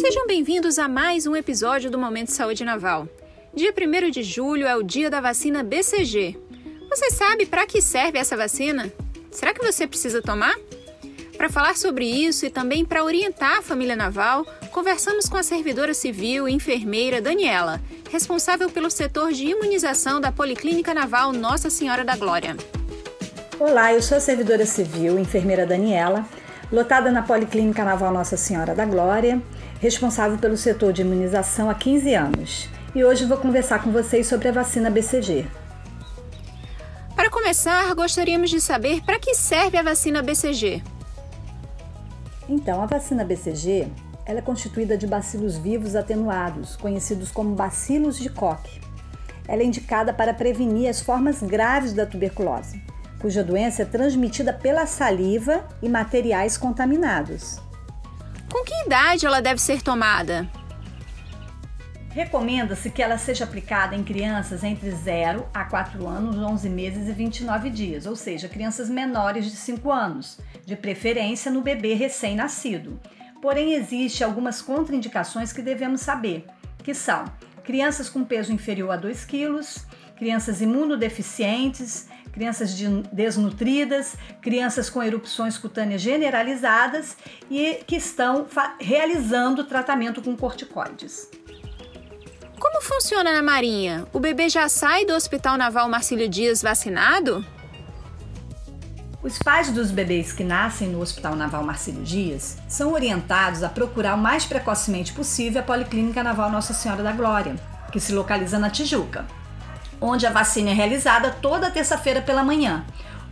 Sejam bem-vindos a mais um episódio do Momento Saúde Naval. Dia 1 de julho é o dia da vacina BCG. Você sabe para que serve essa vacina? Será que você precisa tomar? Para falar sobre isso e também para orientar a família naval, conversamos com a servidora civil e enfermeira Daniela, responsável pelo setor de imunização da Policlínica Naval Nossa Senhora da Glória. Olá, eu sou a servidora civil, enfermeira Daniela, lotada na Policlínica Naval Nossa Senhora da Glória, responsável pelo setor de imunização há 15 anos. E hoje vou conversar com vocês sobre a vacina BCG. Para começar, gostaríamos de saber para que serve a vacina BCG. Então, a vacina BCG ela é constituída de bacilos vivos atenuados, conhecidos como bacilos de Koch. Ela é indicada para prevenir as formas graves da tuberculose, cuja doença é transmitida pela saliva e materiais contaminados. Que idade ela deve ser tomada? Recomenda-se que ela seja aplicada em crianças entre 0 a 4 anos, 11 meses e 29 dias, ou seja, crianças menores de 5 anos, de preferência no bebê recém-nascido. Porém, existem algumas contraindicações que devemos saber, que são crianças com peso inferior a 2 quilos, crianças imunodeficientes, crianças desnutridas, crianças com erupções cutâneas generalizadas e que estão realizando tratamento com corticoides. Como funciona na Marinha? O bebê já sai do Hospital Naval Marcílio Dias vacinado? Os pais dos bebês que nascem no Hospital Naval Marcílio Dias são orientados a procurar o mais precocemente possível a Policlínica Naval Nossa Senhora da Glória, que se localiza na Tijuca onde a vacina é realizada toda terça-feira pela manhã,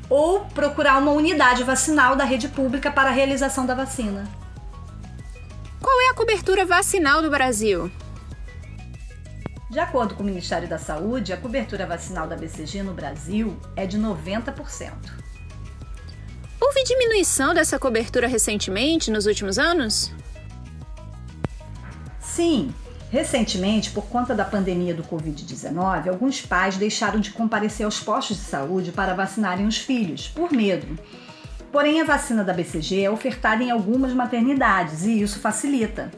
ou procurar uma unidade vacinal da rede pública para a realização da vacina. Qual é a cobertura vacinal do Brasil? De acordo com o Ministério da Saúde, a cobertura vacinal da BCG no Brasil é de 90%. Houve diminuição dessa cobertura recentemente, nos últimos anos? Sim, Recentemente, por conta da pandemia do Covid-19, alguns pais deixaram de comparecer aos postos de saúde para vacinarem os filhos, por medo. Porém, a vacina da BCG é ofertada em algumas maternidades e isso facilita.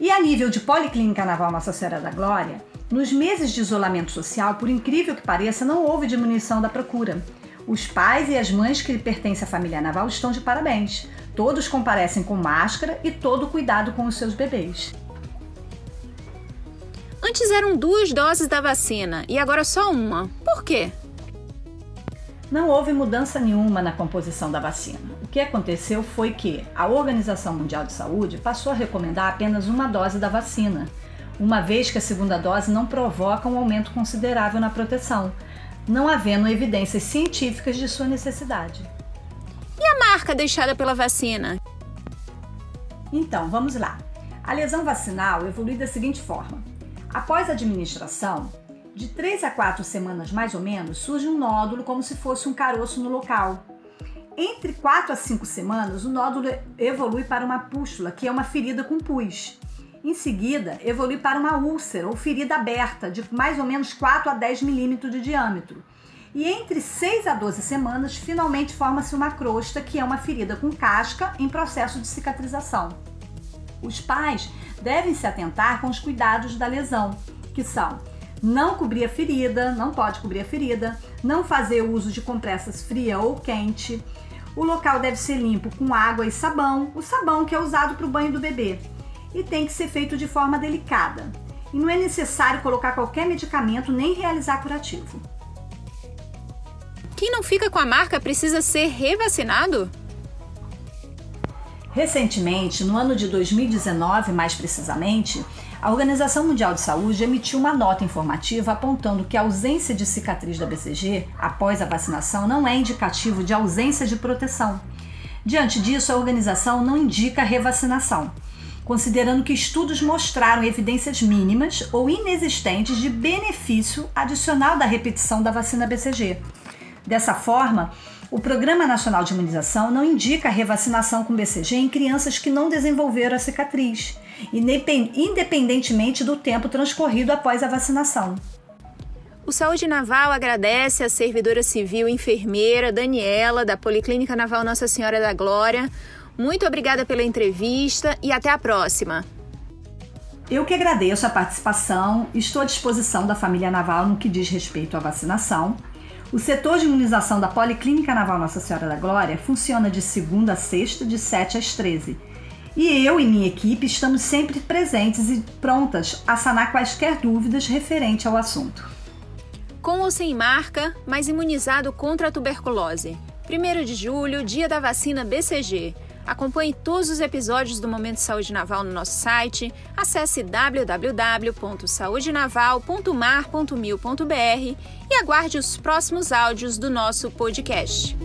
E a nível de Policlínica Naval Nossa Senhora da Glória, nos meses de isolamento social, por incrível que pareça, não houve diminuição da procura. Os pais e as mães que pertencem à família naval estão de parabéns. Todos comparecem com máscara e todo cuidado com os seus bebês. Antes eram duas doses da vacina e agora só uma. Por quê? Não houve mudança nenhuma na composição da vacina. O que aconteceu foi que a Organização Mundial de Saúde passou a recomendar apenas uma dose da vacina, uma vez que a segunda dose não provoca um aumento considerável na proteção, não havendo evidências científicas de sua necessidade. E a marca deixada pela vacina? Então, vamos lá. A lesão vacinal evolui da seguinte forma: Após a administração, de 3 a 4 semanas mais ou menos, surge um nódulo como se fosse um caroço no local. Entre 4 a 5 semanas, o nódulo evolui para uma pústula, que é uma ferida com pus. Em seguida, evolui para uma úlcera ou ferida aberta, de mais ou menos 4 a 10 milímetros de diâmetro. E entre 6 a 12 semanas, finalmente forma-se uma crosta, que é uma ferida com casca em processo de cicatrização. Os pais devem se atentar com os cuidados da lesão, que são não cobrir a ferida, não pode cobrir a ferida, não fazer uso de compressas fria ou quente. O local deve ser limpo com água e sabão, o sabão que é usado para o banho do bebê. E tem que ser feito de forma delicada. E não é necessário colocar qualquer medicamento nem realizar curativo. Quem não fica com a marca precisa ser revacinado? Recentemente, no ano de 2019 mais precisamente, a Organização Mundial de Saúde emitiu uma nota informativa apontando que a ausência de cicatriz da BCG após a vacinação não é indicativo de ausência de proteção. Diante disso, a organização não indica revacinação, considerando que estudos mostraram evidências mínimas ou inexistentes de benefício adicional da repetição da vacina BCG. Dessa forma, o Programa Nacional de Imunização não indica a revacinação com BCG em crianças que não desenvolveram a cicatriz, independentemente do tempo transcorrido após a vacinação. O Saúde Naval agradece à servidora civil enfermeira Daniela, da Policlínica Naval Nossa Senhora da Glória. Muito obrigada pela entrevista e até a próxima. Eu que agradeço a participação, estou à disposição da família Naval no que diz respeito à vacinação. O setor de imunização da Policlínica Naval Nossa Senhora da Glória funciona de segunda a sexta, de 7 às 13. E eu e minha equipe estamos sempre presentes e prontas a sanar quaisquer dúvidas referente ao assunto. Com ou sem marca, mas imunizado contra a tuberculose. 1 de julho, dia da vacina BCG. Acompanhe todos os episódios do Momento Saúde Naval no nosso site. Acesse www.saudenaval.mar.mil.br e aguarde os próximos áudios do nosso podcast.